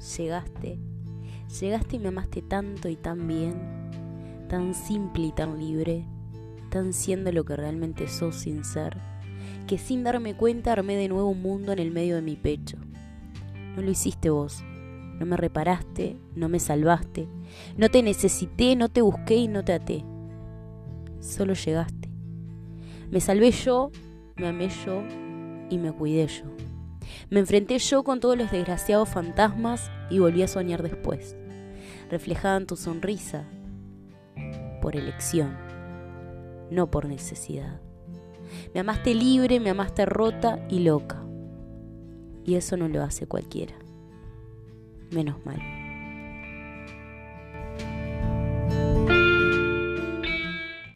llegaste. Llegaste y me amaste tanto y tan bien, tan simple y tan libre, tan siendo lo que realmente sos sin ser, que sin darme cuenta armé de nuevo un mundo en el medio de mi pecho. No lo hiciste vos, no me reparaste, no me salvaste, no te necesité, no te busqué y no te até. Solo llegaste. Me salvé yo, me amé yo y me cuidé yo. Me enfrenté yo con todos los desgraciados fantasmas y volví a soñar después, reflejada en tu sonrisa, por elección, no por necesidad. Me amaste libre, me amaste rota y loca. Y eso no lo hace cualquiera. Menos mal.